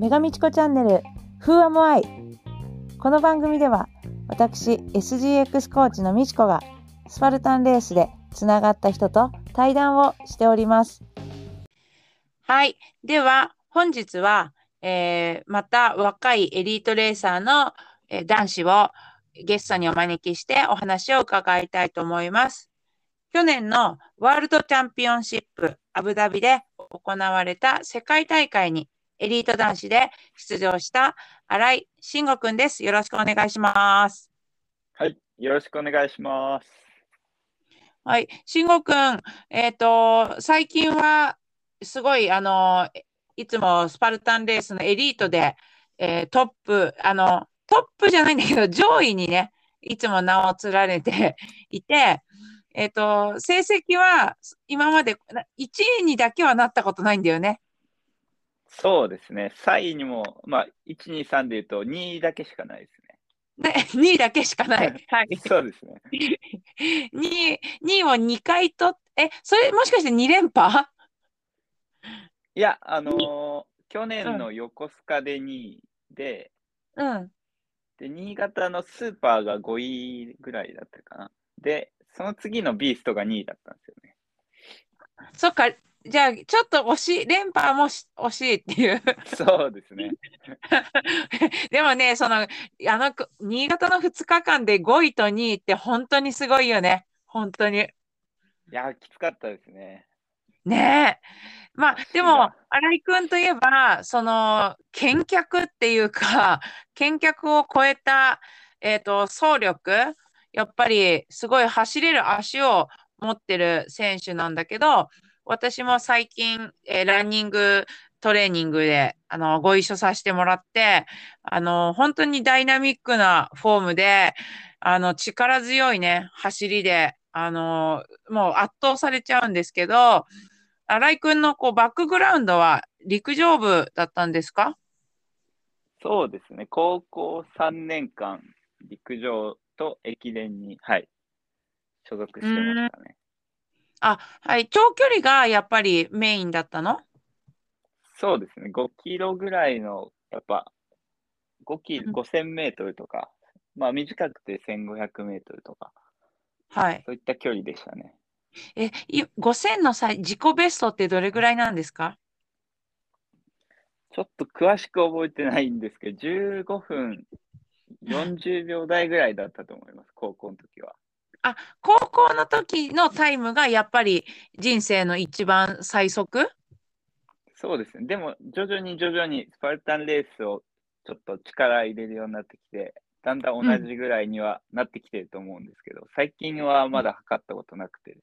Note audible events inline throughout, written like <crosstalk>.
メガミチコチャンネル Who am I? この番組では私 SGX コーチのみちこがスパルタンレースでつながった人と対談をしております。はい。では本日は、えーまた若いエリートレーサーの、えー男子をゲストにお招きしてお話を伺いたいと思います。去年のワールドチャンピオンシップアブダビで行われた世界大会にエリート男子で出場した新井慎吾くんです。よろしくお願いします。はい、よろしくお願いします。はい。慎吾くん、えっ、と、最近はすごい、あの、いつもスパルタンレースのエリートで、えートップ、あの、トップじゃないんだけど、上位にね、いつも名を連ねていて、えっ、と、成績は今までな1位にだけはなったことないんだよね。そうですね、3位にも、まあ、1、2、3で言うと2位だけしかないですね、<laughs> 2位だけしかない。はい。ね。そうですね。<laughs> 2位、2位を2回と、え、それもしかして2連覇？いや、あのー去年の横須賀で2位で、うん。で、新潟のスーパーが5位ぐらいだったかな。で、その次のビーストが2位だったんですよね。そっか、じゃあ、ちょっと惜しい、連覇もし惜しいっていう。そうですね。<laughs> でもね、その、あの、新潟の2日間で5位と2位って本当にすごいよね。本当に。いや、きつかったですね。ねえ。まあ、でも新井君といえば、その、健脚っていうか、健脚を超えた、えっと、走力、やっぱりすごい走れる足を持ってる選手なんだけど、私も最近、えーランニングトレーニングで、あの、ご一緒させてもらって、あの、本当にダイナミックなフォームで、あの、力強いね、走りで、あの、もう圧倒されちゃうんですけど、新井君のこうバックグラウンドは陸上部だったんですか？そうですね。高校3年間、陸上と駅伝に、はい、所属してましたね。あ、はい。長距離がやっぱりメインだったの？そうですね、5キロぐらいの、やっぱ、5キうん5000メートルとか、まあ短くて1500メートルとか、はい。そういった距離でしたね。え、い5000の際、自己ベストってどれぐらいなんですか？ちょっと詳しく覚えてないんですけど、15分40秒台ぐらいだったと思います、高校の時は。あ、高校の時のタイムがやっぱり人生の一番最速？そうですね、でも徐々に徐々にスパルタンレースをちょっと力入れるようになってきて、だんだん同じぐらいにはなってきてると思うんですけど、最近はまだ測ったことなくてです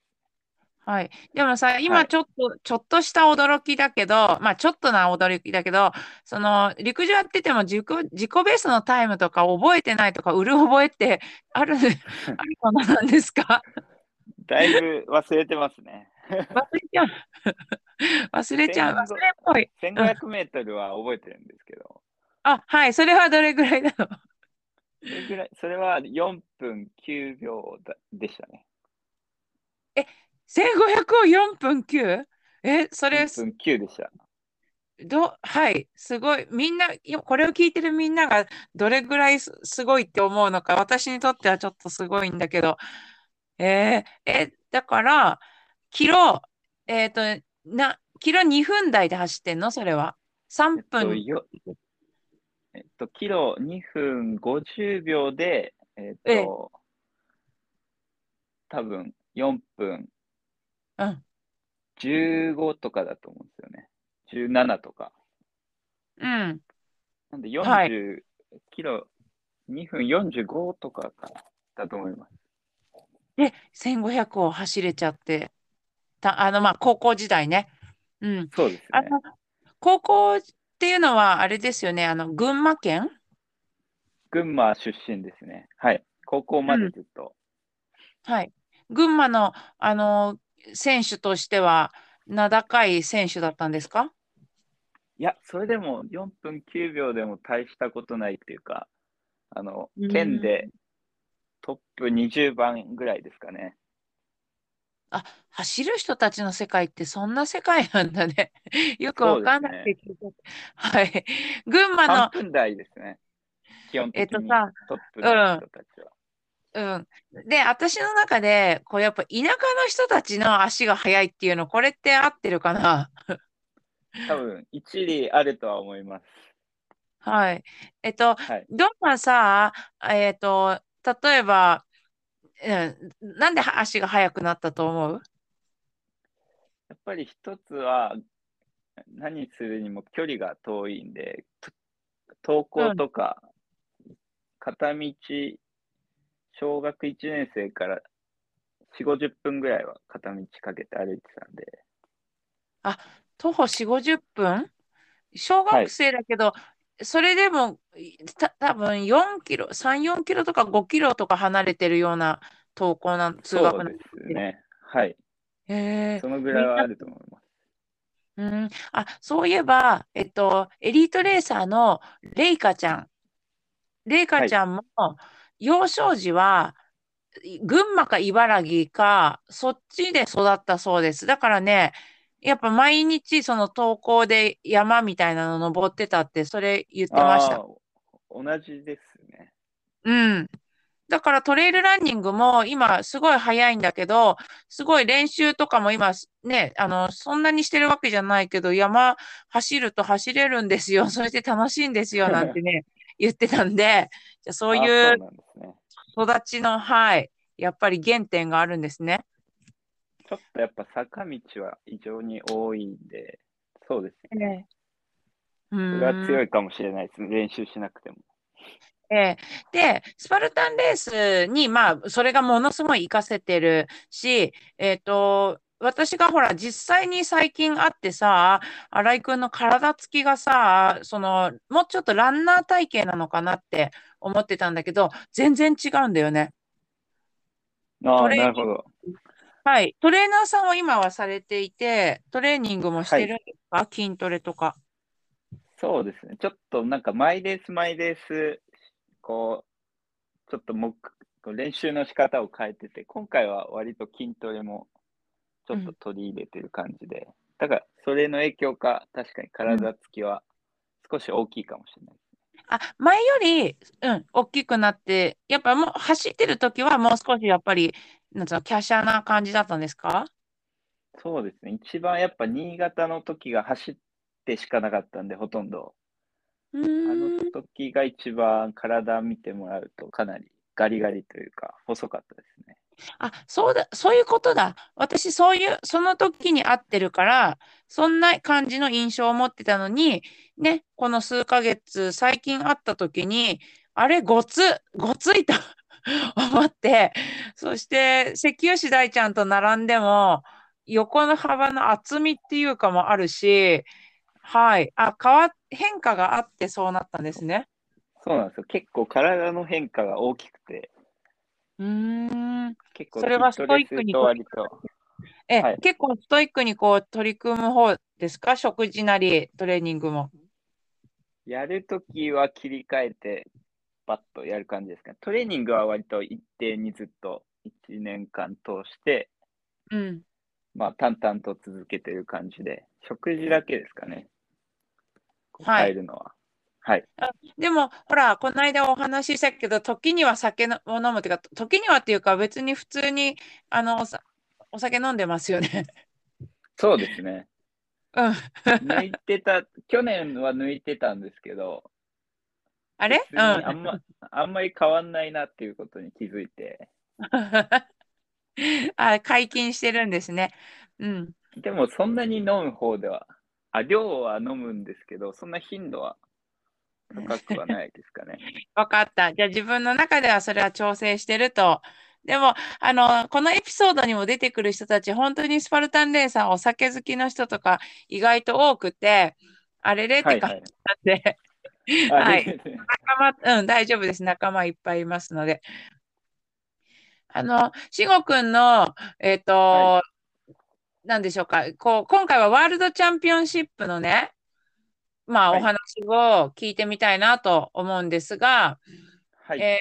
はい。でもさ、はい今ちょっと、ちょっとした驚きだけど、まあちょっとな驚きだけど、その陸上やってても自己、自己ベストのタイムとか覚えてないとか、うる覚えってある、<laughs> あるものなんですか？だいぶ忘れてますね。忘れちゃう。<laughs> 忘れちゃう。忘れっぽい。1500メートルは覚えてるんですけど、あ、はい。それはどれぐらいなのそれぐらいそれは4分9秒だでしたね。?1500 を4分 9? え、それ、4分9でした。ど、はい。すごい。みんな、これを聞いてるみんながどれぐらいすすごいって思うのか、私にとってはちょっとすごいんだけど。えーえ、だから、キロ、えっと、な、キロ2分台で走ってんの？それは。3えっと、分。よえっと、キロ2分50秒で、えっええと、多分4分うん。15とかだと思うんですよね。17とか。うん。なんではい40、キロ2分45とかかだと思います。で、1500を走れちゃってた、あの、まあ、高校時代ね。うん。そうですね。あの、高校っていうのは、あれですよね、あの、群馬県？群馬出身ですね。はい。高校までずっと。はい。群馬の、あの、選手としては、名高い選手だったんですか？いや、それでも4分9秒でも大したことないっていうか、あのうん、県でトップ20番ぐらいですかね。あ、走る人たちの世界ってそんな世界なんだね。<laughs> よくわかん。ないけど。はい。群馬3の、分台ですね。基本えっ的にとさ、トップの人たちは。うん。で、私の中で、こうやっぱ田舎の人たちの足が速いっていうの、これって合ってるかな？<laughs> 多分、一理あるとは思います。はい。えっと、はい。どんなさ、えっと、例えば、うん、なんで足が速くなったと思う？やっぱり一つは、何するにも距離が遠いんで、と登校うん。とか、片道、小学1年生から4、50分ぐらいは片道かけて歩いてたんで、あ、徒歩4、50分？小学はい。生だけど、それでも、いた、多分4キロ、3、4キロとか5キロとか離れてるような登校なん、通学なんそうですね。はい。へえ、そのぐらいはあると思います。うん、あ、そういえば、えっと、エリートレーサーのレイカちゃん、レイカはい。ちゃんも、幼少時は、い群馬か茨城か、そっちで育ったそうです。だからね、やっぱ毎日その登校で山みたいなの登ってたって、それ言ってました。同じですね。うん。だからトレイルランニングも今すごい早いんだけど、すごい練習とかも今ね、あの、そんなにしてるわけじゃないけど、山走ると走れるんですよ。そして楽しいんですよ、なんてね、言ってたんで、じゃあそういう。育ちの、はい、やっぱり原点があるんですね。ちょっとやっぱ坂道は異常に多いんで、そうですえね。え。うそれは。強いかもしれないですね。練習しなくても。ええ。で、スパルタンレースに、まあ、それがものすごい活かせてるし、えっと、私がほら、実際に最近会ってさ、新井君の体つきがさ、その、もうちょっとランナー体型なのかなって思ってたんだけど、全然違うんだよね。トああ、なるほど。はい。トレーナーさんを今はされていて、トレーニングもしはい。てるんですか？筋トレとか。そうですね。ちょっとなんかマイレースマイレース、こう、ちょっと練習の仕方を変えてて、今回は割と筋トレもちょっとうん。取り入れてる感じで、だからそれの影響か、確かにうん。体つきは少し大きいかもしれないですね。あ、前より、うん、大きくなって、やっぱもう走ってる時はもう少しやっぱり、なんつうの、華奢な感じだったんですか？そうですね。一番やっぱ新潟の時が走ってしかなかったんで、ほとんど。うあの。時が一番体見てもらうとかなりガリガリというか細かったですね。あ、そうだ、そういうことだ。私、そういう、その時に合ってるから、そんな感じの印象を持ってたのに、ね、この数ヶ月、最近会った時に、あれ、ごつ、ごついと <laughs> 思って、そして、関吉大ちゃんと並んでも、横の幅の厚みっていうかもあるし、はい。あ、変わ、変化があってそうなったんですね。そうなんですよ。結構体の変化が大きくて、うーん。結構それはストイックにえ、はい。結構ストイックにこう取り組む方ですか？食事なりトレーニングも。やるときは切り替えてバッとやる感じですか？ね。トレーニングは割と一定にずっと1年間通して、うん。まあ淡々と続けてる感じで、食事だけですかね。変えるのは。はい。あ、でも、ほら、この間お話ししたけど、時には酒のを飲むっていうか、時にはっていうか、別に普通に、あの、おさ、お酒飲んでますよね。そうですね。うん。抜いてた、去年は抜いてたんですけど、あれ？別うん。にあんま、あんまり変わんないなっていうことに気づいて、<laughs> あ、解禁してるんですね。うん。でもそんなに飲む方では、あ、量は飲むんですけど、そんな頻度は高くはないですかね。<laughs> わかった。じゃあ自分の中ではそれは調整してると。でも、あの、このエピソードにも出てくる人たち、本当にスパルタンレーサー、お酒好きの人とか意外と多くて、あれれって感。じなんで、あ、はい。仲間、うん、大丈夫です。仲間いっぱいいますので。あの、しごくんの、えっはい。と、なんでしょうか。こう、今回はワールドチャンピオンシップのね、まあ、おはい。話を聞いてみたいなと思うんですが、はい。え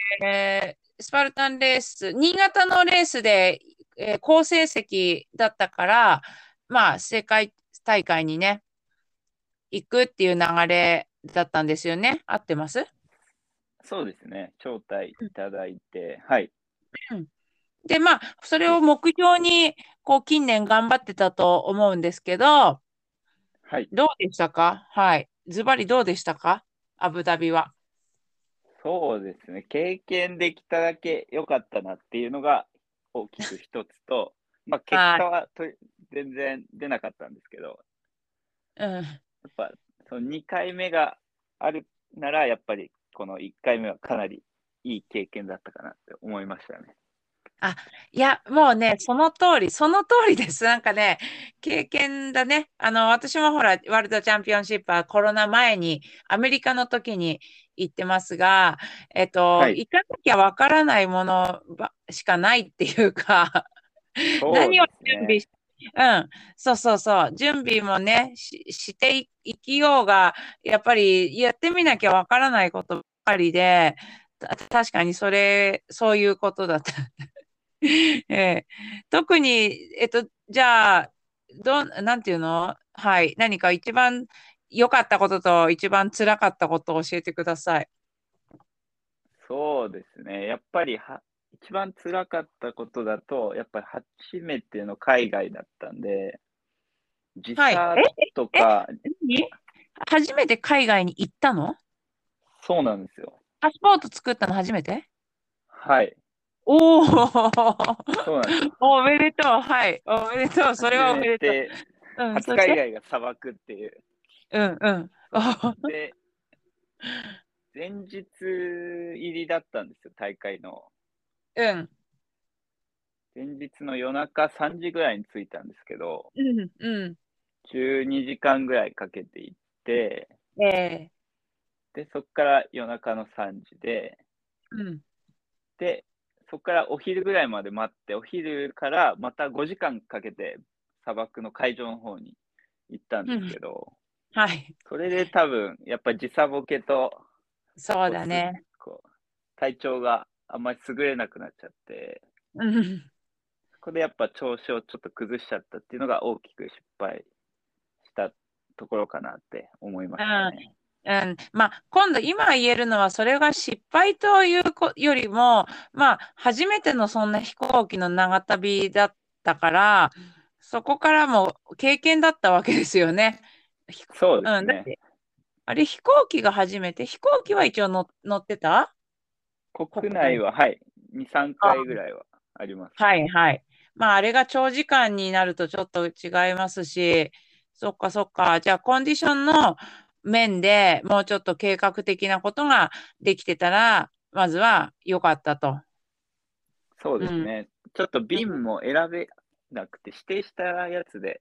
ースパルタンレース、新潟のレースでえー好成績だったから、まあ、世界大会にね、行くっていう流れだったんですよね。合ってます？そうですね。招待いただいて、はい。で、まあ、それを目標に、こう、近年頑張ってたと思うんですけど、はい。どうでしたか？はい。ズバリどうでしたか？アブダビは。そうですね。経験できただけ良かったなっていうのが大きく一つと、<laughs> まあ結果はと全然出なかったんですけど、うん。やっぱその2回目があるなら、やっぱりこの1回目はかなりいい経験だったかなって思いましたね。いや、もうね、その通り、その通りです。<laughs> なんかね、経験だね。あの、私もほら、ワールドチャンピオンシップはコロナ前に、アメリカの時に行ってますが、えっと、はい行かなきゃわからないものばしかないっていうか、そう何を準備し、うん、そうそうそう、準備もね、し、していいきようが、やっぱりやってみなきゃわからないことばかりで、た確かにそれ、そういうことだった。<laughs> ええ特に、えっと、じゃあ、どん、なんていうの？はい。何か一番良かったことと一番辛かったことを教えてください。そうですね。やっぱりは一番辛かったことだと、やっぱり初めての海外だったんで、時はい差えとか、何？初めて海外に行ったの？そうなんですよ。パスポート作ったの初めて？はい。おおそうなんですよ。おめでとう。はい。おめでとう。それはおめでとう。で、うん、初そして海外が砂漠っていう。うんうん。おで、前日入りだったんですよ、大会の。うん。前日の夜中3時ぐらいに着いたんですけど、うん。うん。12時間ぐらいかけて行って、ええで、そこから夜中の3時で、うん。で、そこからお昼ぐらいまで待って、お昼からまた5時間かけて砂漠の会場の方に行ったんですけど、はい。それで多分、やっぱり時差ボケと、そうだね。こう体調があんまり優れなくなっちゃって、うん。そこでやっぱ調子をちょっと崩しちゃったっていうのが大きく失敗したところかなって思いましたね。うん、まあ、今度、今言えるのは、それが失敗というこよりも、まあ、初めてのそんな飛行機の長旅だったから、そこからも経験だったわけですよね。ひそうですうん、あれ、飛行機が初めて、飛行機は一応乗乗ってた？国内は、はい、2、3回ぐらいはあります。はいはい。まあ、あれが長時間になるとちょっと違いますし、そっかそっか。じゃあ、コンディションの面でもうちょっと計画的なことができてたら、まずは良かったと。そうですね。ちょっと便も選べなくて、指定したやつで、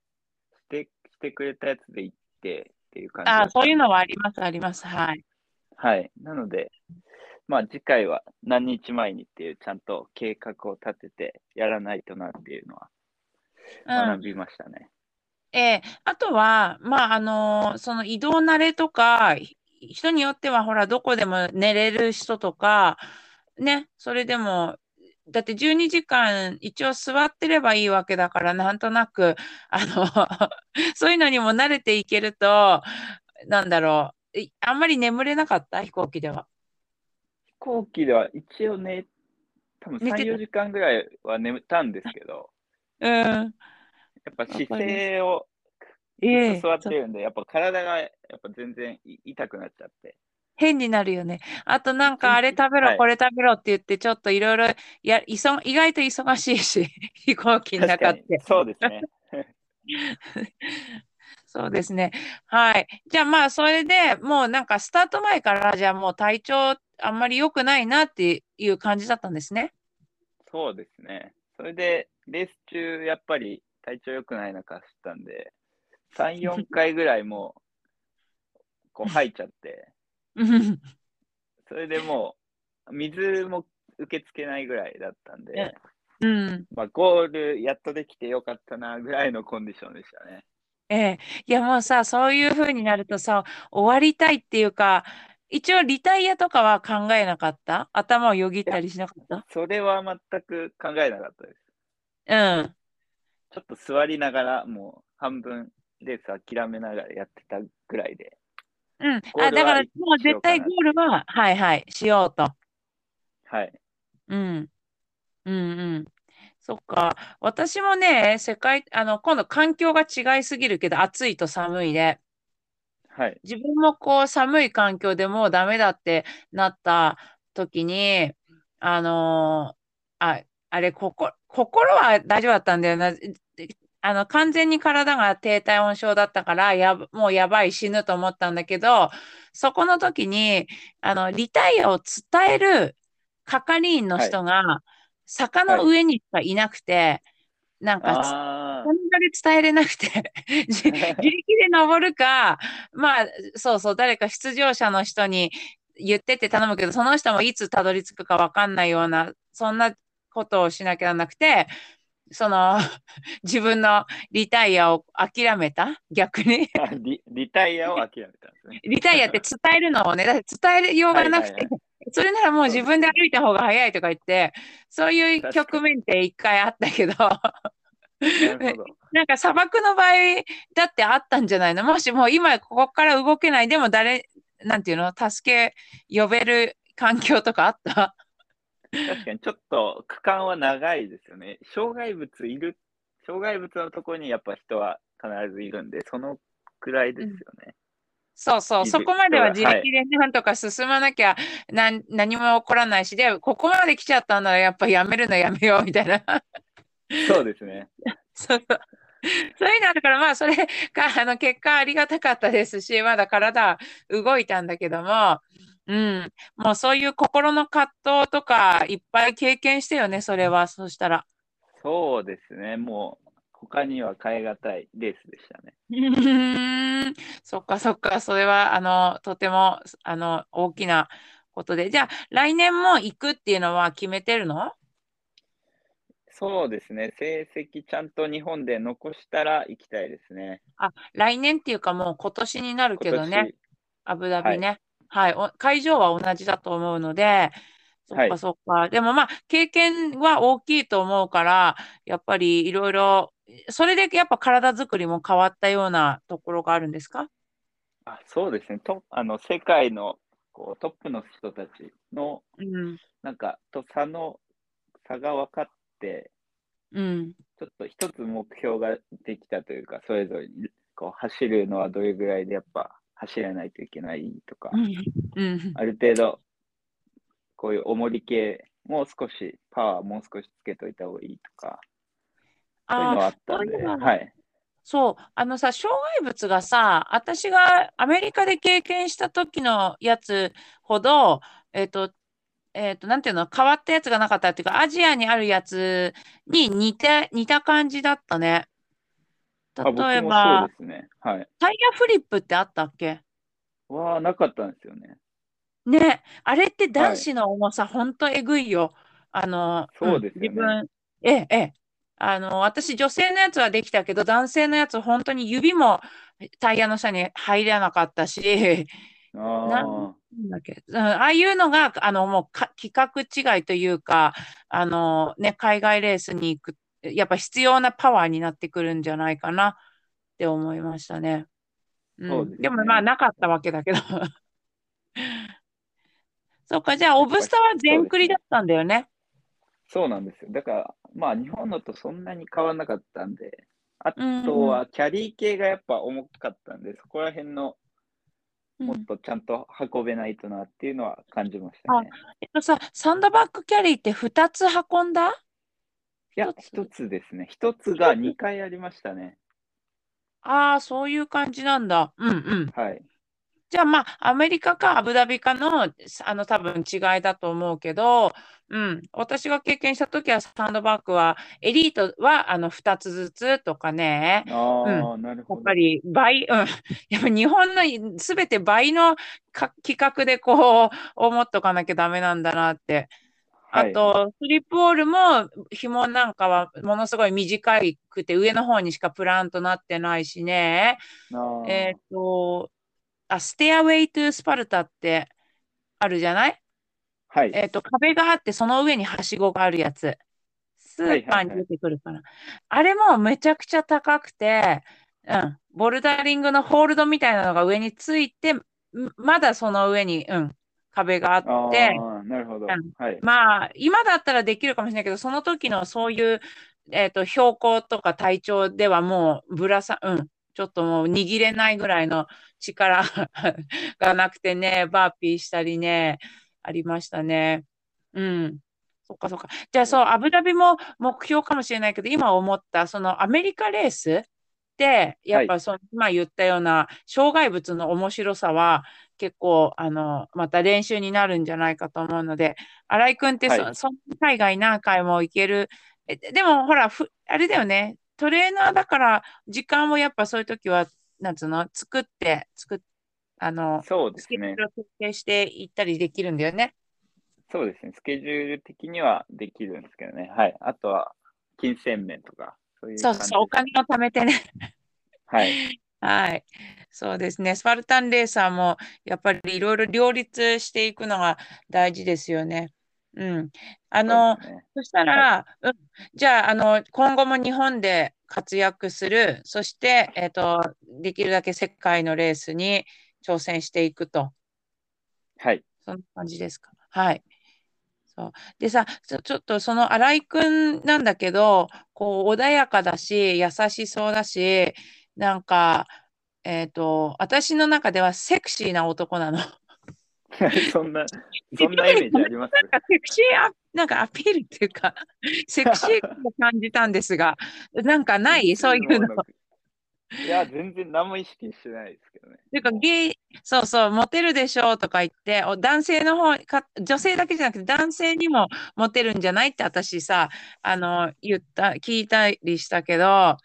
指定してくれたやつで行ってっていう感じだああ、そういうのはあります、あります。はい。はい。なので、まあ次回は何日前にっていうちゃんと計画を立ててやらないとなっていうのはうん。学びましたね。ええあとは、まあ、あのその移動慣れとか、ひ人によっては、ほら、どこでも寝れる人とか、ね、それでも、だって12時間一応座ってればいいわけだから、なんとなく、あの、<laughs> そういうのにも慣れていけると、なんだろう、いあんまり眠れなかった？飛行機では。飛行機では一応ね、多分3、寝てた4時間ぐらいは眠ったんですけど、うん。やっぱ姿勢をずええっと座ってるんで、やっぱ体がやっぱ全然い痛くなっちゃって。変になるよね。あとなんかあれ食べろ、はいこれ食べろって言って、ちょっといろいろや、いそ、意外と忙しいし、<laughs> 飛行機の中って。そうですね。<laughs> そうですね。はい。じゃあまあ、それでもうなんかスタート前から、じゃあもう体調あんまり良くないなっていう感じだったんですね。そうですね。それで、レース中、やっぱり体調良くない中走ったんで、3、4回ぐらいもう、こう吐いちゃって、うんそれでもう、水も受け付けないぐらいだったんで、うん。まあ、ゴールやっとできてよかったなぐらいのコンディションでしたね。ええ。いやもうさ、そういう風になるとさ、終わりたいっていうか、一応リタイアとかは考えなかった？頭をよぎったりしなかった？それは全く考えなかったです。うん。ちょっと座りながら、もう半分レース諦めながらやってたぐらいで。うん。あ、だから、もう絶対ゴールは、はいはい、しようと。はい。うん。うんうん。そっか。私もね、世界、あの、今度環境が違いすぎるけど、暑いと寒いで、はい。自分もこう寒い環境でもうダメだってなった時に、あのーあ、あれ、ここ、心は大丈夫だったんだよな。であの、完全に体が低体温症だったから、やば、もうやばい死ぬと思ったんだけど、そこの時に、あの、リタイアを伝える係員の人が、坂の上にしかいなくて、なんか、あそんなで伝えれなくて <laughs> 自 <laughs> 自力で登るか、まあ、そうそう、誰か出場者の人に言ってって頼むけど、その人もいつたどり着くかわかんないような、そんなことをしなきゃならなくて、その、<laughs> 自分のリタイアを諦めた？逆に？あリ。リタイアを諦めたんですね。<laughs> リタイアって伝えるのをね、だって伝えようがなくて、はいはい <laughs> それならもう自分で歩いた方が早いとか言って、そういう局面って一回あったけど、など。なんか砂漠の場合だってあったんじゃないの？もしもう今ここから動けない、でも誰、なんていうの、助け呼べる環境とかあった？確かにちょっと区間は長いですよね。障害物いる、障害物のところにやっぱ人は必ずいるんで、そのくらいですよね。そうそう、そこまでは自力でなんとか進まなきゃなん何も起こらないし、で、ここまで来ちゃったんならやっぱやめるのやめようみたいな。そうですね。<laughs> そうそう。そういうのあるから、まあ、それが、あの、結果ありがたかったですし、まだ体動いたんだけども、うん、もうそういう心の葛藤とか、いっぱい経験してよね、それは、そうしたら。そうですね。もう、他には変え難いレースでしたね。うーん、そっかそっか、それは、あの、とても、あの、大きなことで。じゃあ、来年も行くっていうのは決めてるの？そうですね。成績ちゃんと日本で残したら行きたいですね。あ、来年っていうかもう今年になるけど今ね。アブダビね。はい、お会場は同じだと思うので、そっはいかそっか。でもまあ、経験は大きいと思うから、やっぱりいろいろ、それでやっぱ体作りも変わったようなところがあるんですか？あそうですね。とあの世界のこうトップの人たちのうん、なんかと差の差が分かって、うん、ちょっと一つ目標ができたというか、それぞれにこう走るのはどれぐらいでやっぱ走らないといけないとか、うん、ある程度こういう重り系もう少しパワーもう少しつけといた方がいいとか、そういうのはあったんで、ははい。そう、あのさ、障害物がさ、私がアメリカで経験した時のやつほど、えっと、えっと、なんていうの、変わったやつがなかったっていうか、アジアにあるやつに似て、似た感じだったね。例えもばね。はい。タイヤフリップってあったっけ？はなかったんですよね。ね、あれって男子の重さ、ほんとえぐいよ。あの、そうですよねん自分、ええ、ええ。あの、私、女性のやつはできたけど、男性のやつ、本当に指もタイヤの下に入らなかったし、あなあ、なんだっけ、うん、ああいうのが、あの、もうか規格違いというか、あの、ね、海外レースに行く、やっぱ必要なパワーになってくるんじゃないかなって思いましたね。うんですねでもまあ、なかったわけだけど。<laughs> そうか、じゃあ、オブスタは全クリだったんだよね。そうなんですよ。だから、まあ、日本のとそんなに変わらなかったんで、あうんとはキャリー系がやっぱ重かったんで、そこら辺のうんもっとちゃんと運べないとなっていうのは感じましたね。えっとさ、サンドバッグキャリーって2つ運んだ？いや、一つ一つですね。一つが2回ありましたね。ああ、そういう感じなんだ。うんうん。はい。じゃあまあ、アメリカかアブダビかの、あの多分違いだと思うけど、うん、私が経験したときはサンドバッグは、エリートはあの2つずつとかね、ああ、なるやほど。っぱり倍、うん、<laughs> やっぱ日本のすべて倍のか企画でこう思っとかなきゃダメなんだなって。あはいと、スリップオールも紐なんかはものすごい短くて上の方にしかプランとなってないしね。えっと、あ、ステアウェイトゥスパルタってあるじゃない？はい。えっと、壁があってその上にはしごがあるやつ。スーパーに出てくるから。あれもめちゃくちゃ高くて、うん、ボルダリングのホールドみたいなのが上について、まだその上に、うん、壁があって、なるほど、はい、まあ、今だったらできるかもしれないけど、その時のそういう、えっ、ー、と、標高とか体調ではもうぶらさ、うん、ちょっともう握れないぐらいの力 <laughs> がなくてね、バーピーしたりね、ありましたね。うん。そっかそっか。じゃあそう、アブダビも目標かもしれないけど、今思った、そのアメリカレースで、やっぱその、はい、今言ったような障害物の面白さは、結構、あの、また練習になるんじゃないかと思うので、新井君ってそ、はい、そ海外何回も行ける。でも、ほら、ふあれだよね、トレーナーだから、時間をやっぱそういう時は、なんつうの、作って、作っあの、そうですね。設定していったりできるんだよね。そうですね。スケジュール的にはできるんですけどね。はい。あとは、金銭面とか、そういうそうそう、お金を貯めてね。はい。はい。そうですね。スパルタンレーサーも、やっぱりいろいろ両立していくのが大事ですよね。うん。あの、そ、ね,、したら、はい、うん、じゃあ、あの、今後も日本で活躍する、そして、えっ、ー、と、できるだけ世界のレースに挑戦していくと。はい。そんな感じですか。はい。そうでさ、ちょっとその新井君なんだけど、こう、穏やかだし、優しそうだし、なんか、えっ、ー、と、私の中ではセクシーな男なの。<laughs> そんな、<laughs> そんなイメージあります？なんかセクシーアなんかアピールっていうか、<laughs> セクシーを感じたんですが、なんかない？そういうの。いや、全然何も意識してないですけどね。ていうか、ゲイ、そうそう、モテるでしょうとか言って、男性の方か、女性だけじゃなくて男性にもモテるんじゃないって私さ、あの、言った、聞いたりしたけど、あ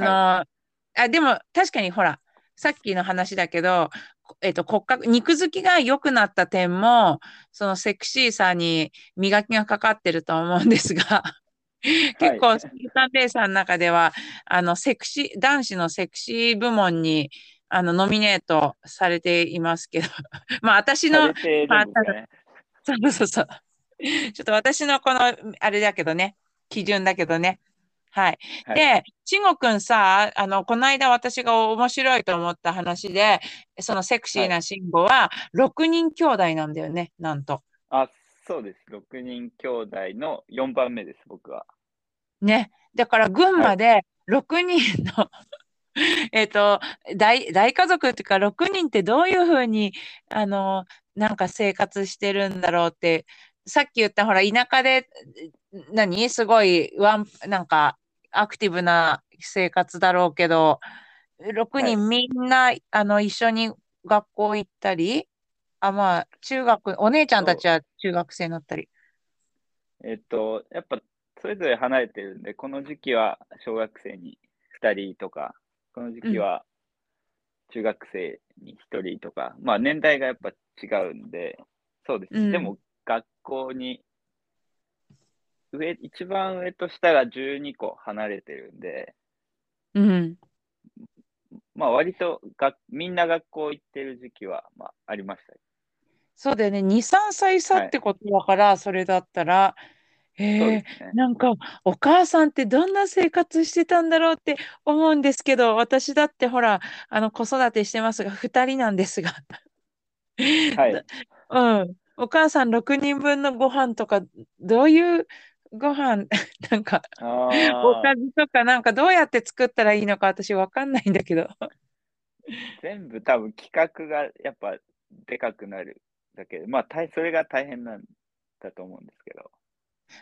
の、はい、あでも確かにほら、さっきの話だけど、えっと、骨格、肉付きが良くなった点も、そのセクシーさに磨きがかかってると思うんですが、結構、スルタンレーサーの中では、あの、セクシー、男子のセクシー部門に、あの、ノミネートされていますけど、<laughs> まあ、私の、ね、まあ、そうそうそう。ちょっと私のこの、あれだけどね、基準だけどね。はい。はい、で、ちごくんさ、あの、この間私が面白いと思った話で、そのセクシーな慎吾は6人兄弟なんだよね、なんと。あ、そうです。6人兄弟の4番目です、僕は。ね。だから群馬で6人の、はい、えっと大、大家族っていうか6人ってどういうふうに、あの、なんか生活してるんだろうって、さっき言ったほら、田舎で、何？すごい、ワン、なんか、アクティブな生活だろうけど、6人みんな、はい、あの、一緒に学校行ったり、あ、まあ、中学、お姉ちゃんたちは中学生になったり。えっと、やっぱ、それぞれ離れてるんで、この時期は小学生に2人とか、この時期は中学生に1人とか、うん、まあ年代がやっぱ違うんで、そうです。うん、でも学校に、上、一番上と下が12個離れてるんで、うん。まあ割とがみんな学校行ってる時期は、まあ、ありました。そうだよね。2、3歳差ってことだから、はい、それだったら、えー、ね、なんかお母さんってどんな生活してたんだろうって思うんですけど、私だってほら、あの子育てしてますが、2人なんですが。はい。<laughs> うん。お母さん6人分のご飯とか、どういうご飯、<laughs> なんか、おかずとか、なんかどうやって作ったらいいのか私わかんないんだけど。全部多分企画がやっぱでかくなるだけで、まあ、それが大変なんだと思うんですけど。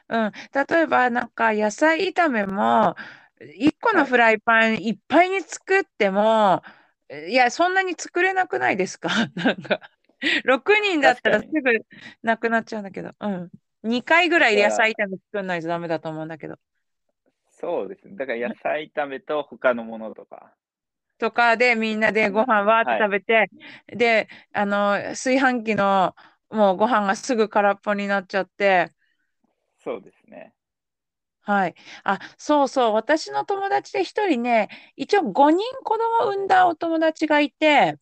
うん、例えばなんか野菜炒めも1個のフライパンいっぱいに作っても、いやそんなに作れなくないですか？<laughs> なんか <laughs> 6人だったらすぐなくなっちゃうんだけど、うん、2回ぐらい野菜炒め作んないとダメだと思うんだけど。そうですね。だから野菜炒めと他のものとか。とかでみんなでご飯わーって食べて、はい、で、あの、炊飯器のもうご飯がすぐ空っぽになっちゃって、そうですね。はい。あ、そうそう。私の友達で一人ね、一応5人子供を産んだお友達がいて、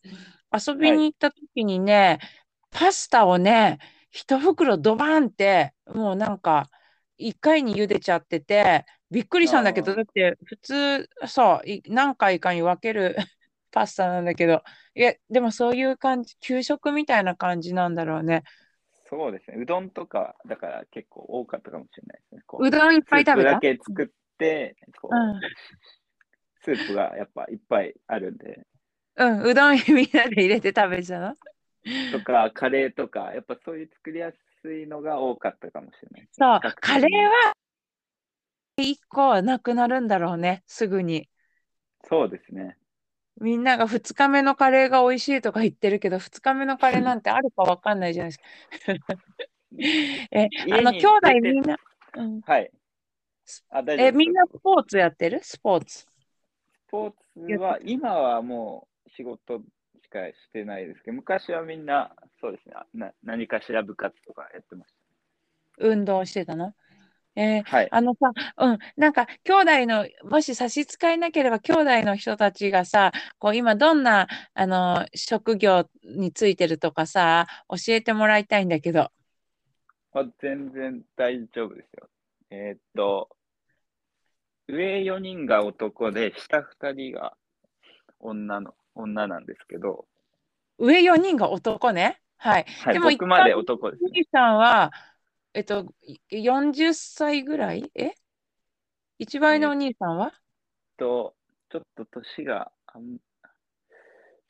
遊びに行った時にね、パスタをね、一袋ドバーンって、もうなんか、1回に茹でちゃってて、びっくりしたんだけど、だって普通、そう、い何回かに分ける <laughs> パスタなんだけど、いや、でもそういう感じ、給食みたいな感じなんだろうね。そうですね。うどんとか、だから結構多かったかもしれないですね。こううどんいっぱい食べた？だけ作って、うんスープがやっぱいっぱいあるんで、うん、うどんみんなで入れて食べてたのとか、カレーとか、やっぱそういう作りやすいのが多かったかもしれない。そうカレーは1個なくなるんだろうね、すぐに。そうですね。みんなが2日目のカレーが美味しいとか言ってるけど、2日目のカレーなんてあるかわかんないじゃないですか。<laughs> え、あの、兄弟みんな、うん、はい。あ、大丈夫え、みんなスポーツやってる？スポーツ。スポーツは、今はもう仕事しかしてないですけど、昔はみんな、そうですね、な何かしら部活とかやってまし運動してたの？えーた。はい。あのさ、うん、なんか兄弟の、もし差し支えなければ兄弟の人たちがさ、こう今どんなあの職業についてるとかさ、教えてもらいたいんだけど。あ全然大丈夫ですよ。えーっと、上4人が男で、下2人が女の、女なんですけど、上4人が男ね。はい。はい、でも僕まで男ですね。さんは、えっと、い40歳ぐらい？え？一番上のお兄さんは？と、ちょっと年があん、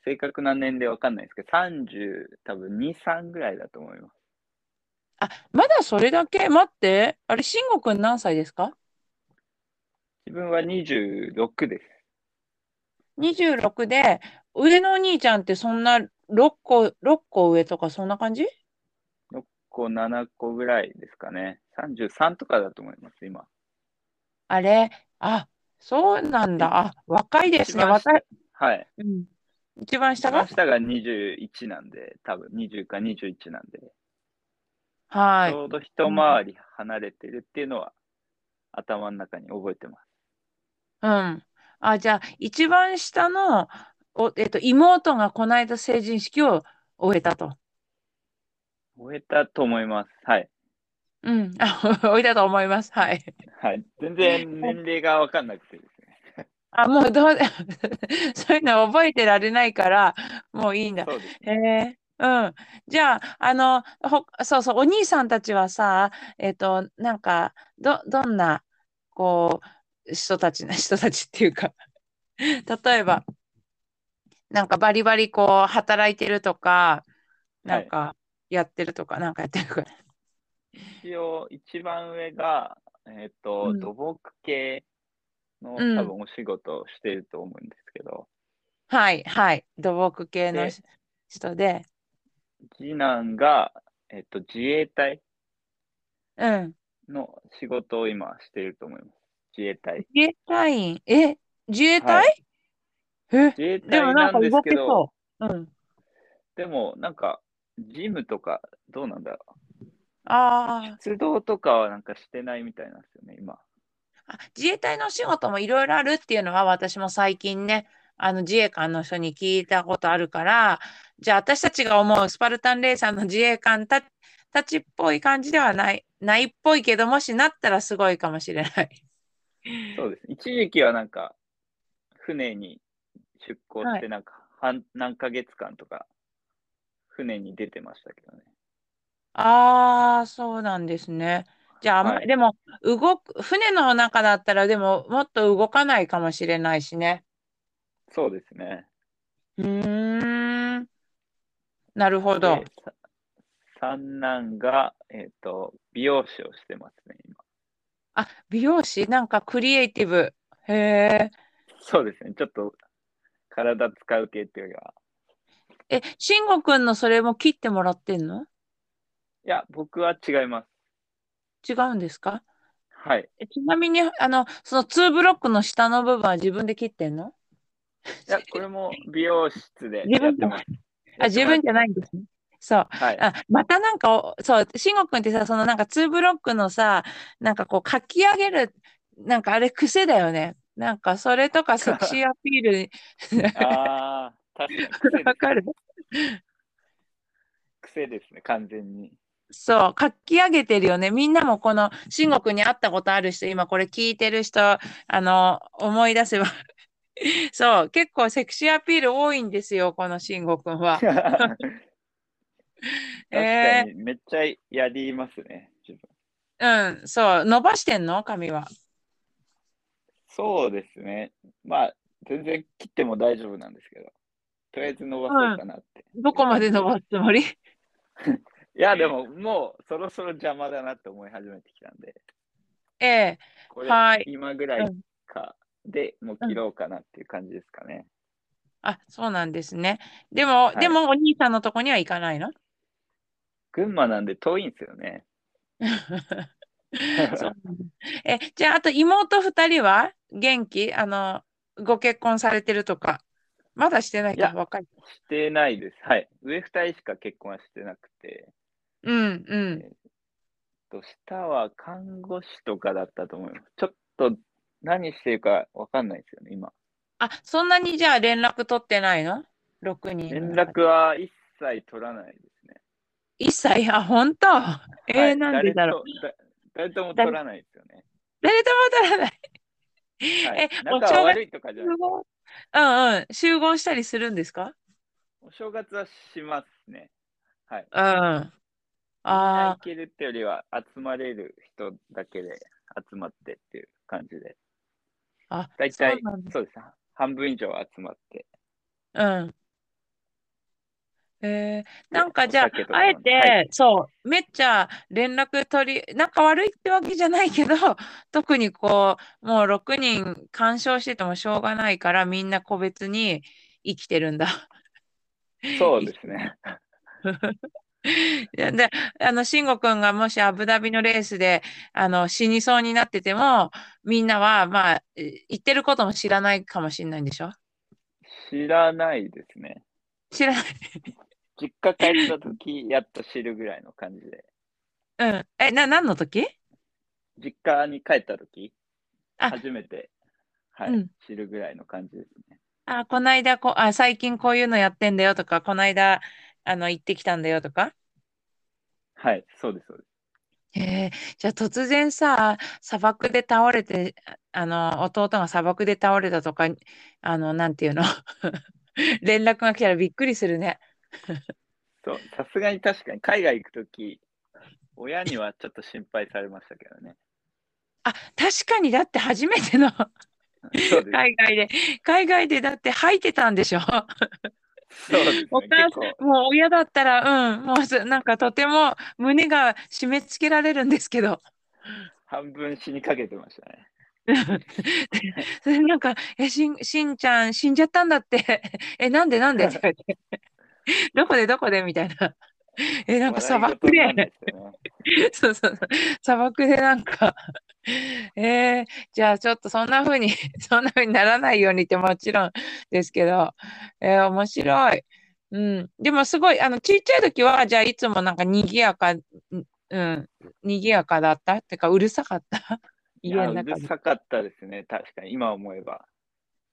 正確な年齢わかんないですけど、30、多分2、3ぐらいだと思います。あ、まだそれだけ？待って。あれ、慎吾くん何歳ですか？自分は26です。?26 で、上のお兄ちゃんってそんな6個、6個上とかそんな感じ？6個、7個ぐらいですかね。33とかだと思います、今。あれ？あ、そうなんだ。あ、若いですね。若い。はい。うん。一番下が？一番下が21なんで、多分20か21なんで、はい。ちょうど一回り離れてるっていうのは、頭の中に覚えてます。うん。あ、じゃあ、一番下の、お、えっと、妹がこの間成人式を終えたと。終えたと思います。はい。うん。あ、<laughs> 終えたと思います。はい。はい。全然年齢がわかんなくてですね。あ、もうどう、<laughs> そういうの覚えてられないから、もういいんだ。そうです。へえ、うん。じゃあ、あの、ほ、そうそう、お兄さんたちはさ、えっと、なんか、ど、どんな、こう、人たちな、<laughs> 人たちっていうか、<laughs> 例えば、なんかバリバリこう、働いてるとか、なんか、やってるとか、なんかやってるとか。一応、一番上が、えっと、うん土木系のうん多分お仕事をしていると思うんですけど、はい、はい。土木系の人で、次男が、えっと、自衛隊うん。の仕事を今していると思います。自衛隊。自衛隊員、え、自衛隊、はいえ、自衛でも隊なんですなんか動けけど、そう。うん。でもなんか、ジムとかどうなんだろあう。出動とかはなんかしてないみたいなんですよね、今。あ、自衛隊のお仕事もいろいろあるっていうのは私も最近ね、あの自衛官の人に聞いたことあるから、じゃあ私たちが思うスパルタンレーサーの自衛官たたちっぽい感じではない、ないっぽいけど、もしなったらすごいかもしれない。そうです。一時期はなんか、船に出港はいして、なんか、半何ヶ月間とか、船に出てましたけどね。ああ、そうなんですね。じゃあ、はいでも、動く、船の中だったら、でも、もっと動かないかもしれないしね。そうですね。うーん。なるほど三男が、えっ、と、美容師をしてますね、今。あ、美容師？なんかクリエイティブ。へえ。そうですね。ちょっと、体使う系っていうよりは、え、慎吾くんのそれも切ってもらってんの？いや、僕は違います。違うんですか？はい。えちなみに、あの、その2ブロックの下の部分は自分で切ってんの？いや、これも美容室でやってます。あ、自分じゃないんですね。そう。はい。あ、またなんかお、そう、慎吾くんってさ、そのなんか2ブロックのさ、なんかこう書き上げる、なんかあれ癖だよね。なんかそれとか <laughs> セクシーアピール、ああ、確かに癖ですわかる？癖ですね、完全に。そう、書き上げてるよね。みんなもこの、慎吾くんに会ったことある人、今これ聞いてる人、あの、思い出せば。そう、結構セクシーアピール多いんですよ、この慎吾くんは。<laughs> <laughs> 確かに、めっちゃやりますね、自分。うん、そう、伸ばしてんの？髪は。そうですね。まあ、全然切っても大丈夫なんですけど、とりあえず伸ばそうかなって。どこまで伸ばすつもり？<laughs> いや、でも、もうそろそろ邪魔だなって思い始めてきたんで、ええ、はい。今ぐらいかでもう切ろうかなっていう感じですかね。あ、そうなんですね。でも、いでもお兄さんのとこには行かないの？群馬なんで遠いんですよね。<laughs> そうえ、じゃあ、あと妹二人は？元気？あの、ご結婚されてるとか？まだしてないいやか、若い。してないです。はい。上二人しか結婚はしてなくて、うん、うん。と下は看護師とかだったと思います。ちょっと何してるかわかんないですよね、今。あ、そんなにじゃあ連絡取ってないの ?6 人。連絡は一切取らないですね。一切、あ、本当？えーはいなんでだろう。誰とだ誰とも取らないですよね。誰とも取らない。はいえ、お仲悪いとかじゃない。うんうん。集合したりするんですか？お正月はしますね。はい。うん。ああ行けるってよりは集まれる人だけで集まってっていう感じで。あ、大体そうそうです。半分以上集まって。うん。えー、なんかじゃあ、あえて、はいそう、めっちゃ連絡取り、仲悪いってわけじゃないけど、<laughs> 特にこう、もう6人干渉しててもしょうがないから、みんな個別に生きてるんだ。そうですね。<laughs> で、であの、慎吾くんがもしアブダビのレースで、あの、死にそうになってても、みんなは、まあ、え言ってることも知らないかもしれないんでしょ？知らないですね。知らない。実家帰った時、<laughs> やっと知るぐらいの感じで。うん。え、な、何の時？実家に帰った時、あ初めて、はい、うん知るぐらいの感じですね。あ、こないだこ、あ、最近こういうのやってんだよとか、こないだ、あの、行ってきたんだよとか？はい、そうです、そうです。へえ、じゃあ突然さ、砂漠で倒れて、あの、弟が砂漠で倒れたとか、あの、なんていうの？<laughs> 連絡が来たらびっくりするね。そう、さすがに確かに海外行く時、親にはちょっと心配されましたけどね。あ、確かにだって初めての。海外で、海外でだって吐いてたんでしょそうですね。お母もう親だったら、うん、もうすなんかとても胸が締め付けられるんですけど。半分死にかけてましたね。<laughs> それなんか、え、しん、しんちゃん死んじゃったんだって。<laughs> え、なんでなんで？って言われて。<laughs> どこでどこでみたいな。<laughs> え、なんか砂漠ででね <laughs> そうそうそう。砂漠でなんか、えー、じゃあちょっとそんな風に、そんな風にならないようにってもちろんですけど、えー面白い。うん。でもすごい、あの、ちっちゃい時は、じゃあいつもなんか賑やか、んうん、賑やかだった？ってか、うるさかった？いや、う家の中で。るさかったですね。確かに、今思えば。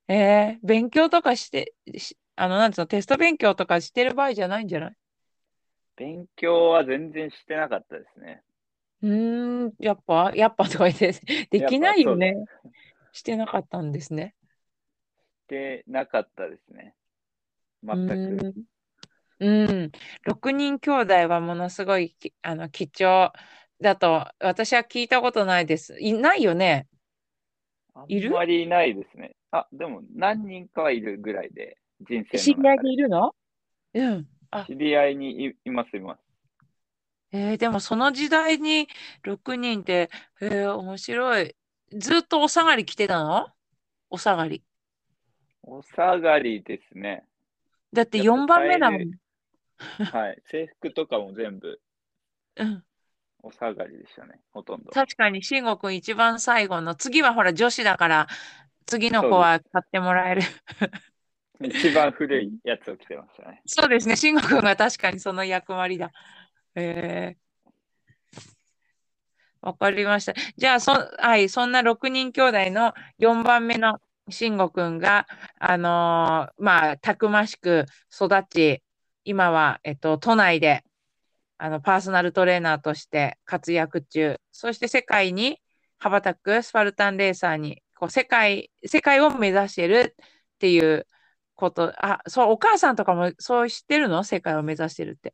えー、勉強とかして、しあの、なんつうの、テスト勉強とかしてる場合じゃないんじゃない？勉強は全然してなかったですね。うーん、やっぱ、やっぱとか言って、できないよね。してなかったんですね。してなかったですね。全く。うーん。うん。6人兄弟はものすごいきあの貴重だと私は聞いたことないです。いないよね？あいる？んまりいないですね。あ、でも何人かはいるぐらいで、人生知り合いの中で。でいるの？うん。あ、知り合いにいいます、います。えーでもその時代に6人って、えー面白い。ずっとお下がり着てたの？お下がり。お下がりですね。だってやっぱ4番目だもん。はい。制服とかも全部うん。お下がりでしたね、ほとんど。確かに慎吾くん一番最後の。次はほら女子だから、次の子は買ってもらえる。<laughs> 一番古いやつを着てましたね。そうですね。慎吾くんが確かにその役割だ。えー、わかりました。じゃあ、そ、はい、そんな6人兄弟の4番目の慎吾くんが、あのーまあ、たくましく育ち、今は、えっと、都内で、あのパーソナルトレーナーとして活躍中、そして世界に羽ばたくスパルタンレーサーにこう世界、世界を目指してるっていうこと、あ、そう、お母さんとかもそう知ってるの？世界を目指してるって。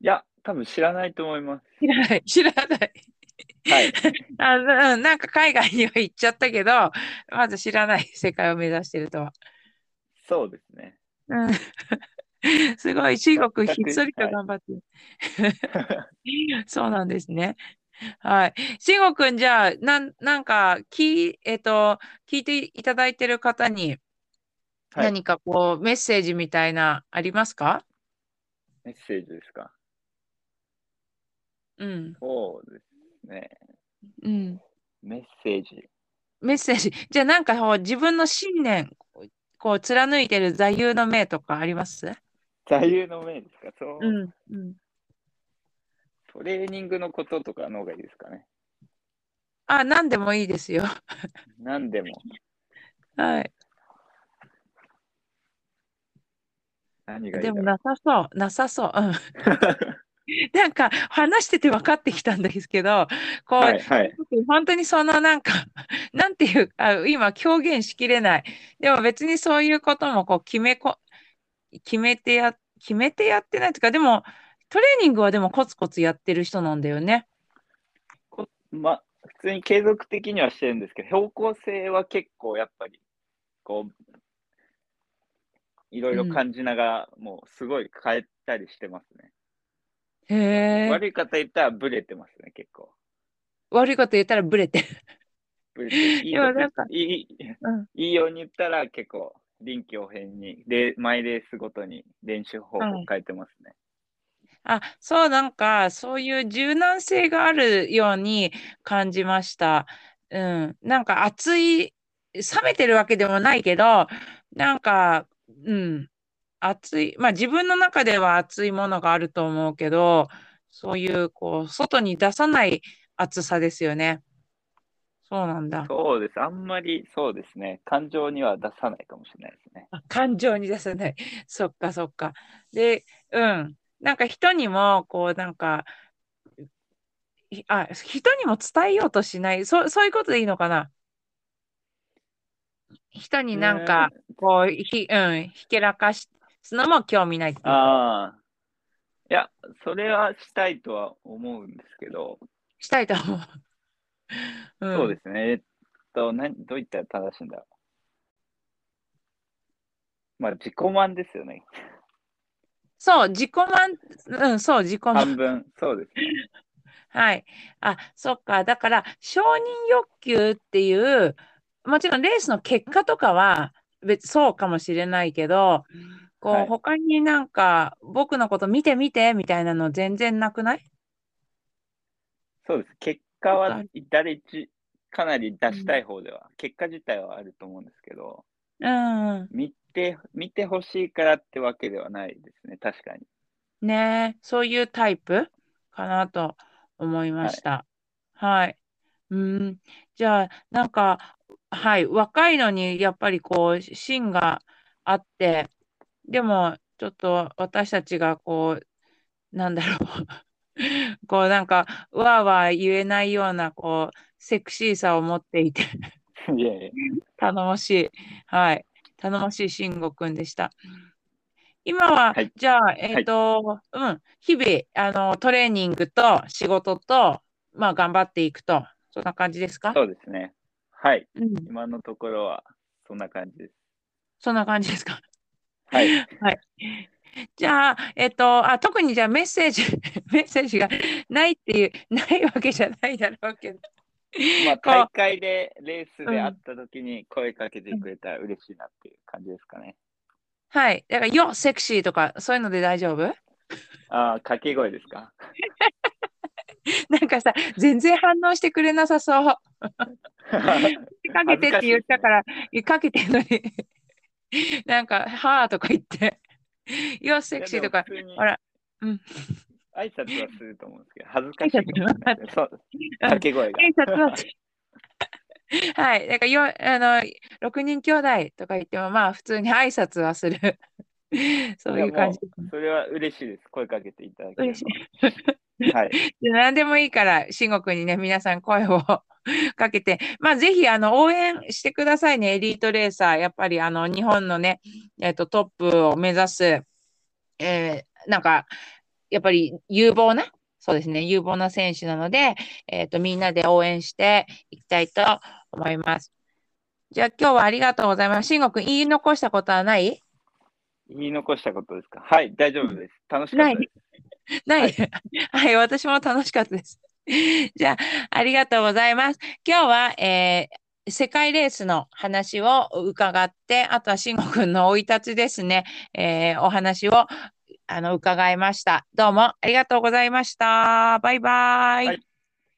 いや、多分知らないと思います。知らない、<laughs> 知らない。はい。<laughs> あなんか海外には行っちゃったけど、まず知らない世界を目指してるとは。そうですね。うん、<laughs> すごい、中国ひっそりと頑張って。はい、そうなんですね。はい。慎吾くん、じゃあ、なん、なんか、き、えっ、ー、と、聞いていただいてる方に、何かこう、メッセージみたいな、ありますか？メッセージですか？うん。そうですね。うん。メッセージ。メッセージ。じゃあ、なんかこう、自分の信念、こう、貫いてる座右の銘とかあります？座右の銘ですか？そう。うん。うん。トレーニングのこととかの方がいいですかね。あ、何でもいいですよ。何でも。はい。何がいいでもなさそう、なさそう。うん、<laughs> なんか話してて分かってきたんですけど、こう、はいはい、本当にそのなんか、なんていうあ、今表現しきれない。でも別にそういうこともこう決めこ、決めてや、決めてやってないというか、でもトレーニングはでもコツコツやってる人なんだよね。ま、普通に継続的にはしてるんですけど、標高性は結構やっぱり、こう、いろいろ感じながら、もうすごい変えたりしてますね。へえ。悪い方言ったらブレてますね、結構。悪いこと言ったらブレて。ブレて。いいなんかいい、うん、いいように言ったら結構臨機応変に、で、マイレースごとに練習方法変えてますね。あ、そう、なんか、そういう柔軟性があるように感じました。うん。なんか熱い、冷めてるわけでもないけど、なんか、うん。熱い、まあ自分の中では熱いものがあると思うけど、そういう、こう、外に出さない熱さですよね。そうなんだ。そうです。あんまりそうですね。感情には出さないかもしれないですね。感情に出さない。<laughs> そっかそっか。で、うん。なんか人にも、こう、なんか、あ、人にも伝えようとしない。そそういうことでいいのかな？人になんか、こう、ひ、うん、ひけらかすのも興味ないっていうああ。いや、それはしたいとは思うんですけど。したいと思う。うん、そうですね。えっと、などういったら正しいんだろう。まあ、自己満ですよね。そう、自己満、うん、そう、自己満。半分、そうですね。<laughs> はい。あ、そっか。だから、承認欲求っていう、もちろんレースの結果とかは別そうかもしれないけど、こう、はい、他になんか僕のこと見て見てみたいなの全然なくない？そうです。結果は誰ちかなり出したい方では、うん、結果自体はあると思うんですけど、うん、見て、見てほしいからってわけではないですね、確かに。ねそういうタイプかなと思いました。はい。はい、うん。じゃあ、なんか、はい、若いのにやっぱりこう芯があって、でもちょっと私たちがこう、なんだろう。<laughs> こうなんか、わーわー言えないような、こう、セクシーさを持っていて <laughs> 頼もしい、はい、頼もしい慎吾くんでした。今は、はい、じゃあ、えっ、ー、と、はい、うん、日々、あの、トレーニングと仕事と、まあ、頑張っていくと、そんな感じですか？そうですね。はい、うん、今のところはそんな感じです。そんな感じですか？はい。はい。じゃあ、えっと、あ、特にじゃあメッセージ、<laughs> メッセージがないっていう、ないわけじゃないだろうけど。まあ、大会で、レースで会った時に声かけてくれたら嬉しいなっていう感じですかね。はい。だから、よ、セクシーとか、そういうので大丈夫？ああ、掛け声ですか？<laughs> なんかさ、全然反応してくれなさそう。<laughs> かけてって言ったから、かけてんのに <laughs> なんか、はぁとか言って、いや、セクシーとか、ほら、うん。挨拶はすると思うんですけど、恥ずかしい。そう、掛け声が。挨拶ははい。なんかよ、あの、6人兄弟とか言っても、まあ、普通に挨拶はする。<laughs> そういう感じ。それは嬉しいです。声かけていただけ嬉しい。はい。い。何でもいいから、慎吾君にね、皆さん声を <laughs> かけて、まあ、ぜひ、あの、応援してくださいね、エリートレーサー。やっぱり、あの、日本のね、えっ、と、トップを目指す、えー、なんか、やっぱり有望な、そうですね、有望な選手なので、えっ、と、みんなで応援していきたいと思います。じゃあ、今日はありがとうございます。慎吾君、言い残したことはない？言い残したことですか？はい、大丈夫です。楽しかったです。ない。はい、<laughs> はい、私も楽しかったです。<laughs> じゃあ、ありがとうございます。今日は、えー、世界レースの話を伺って、あとは慎吾くんの生い立ちですね、えー、お話をあの伺いました。どうもありがとうございました。バイバイ。はい、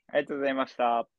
ありがとうございました。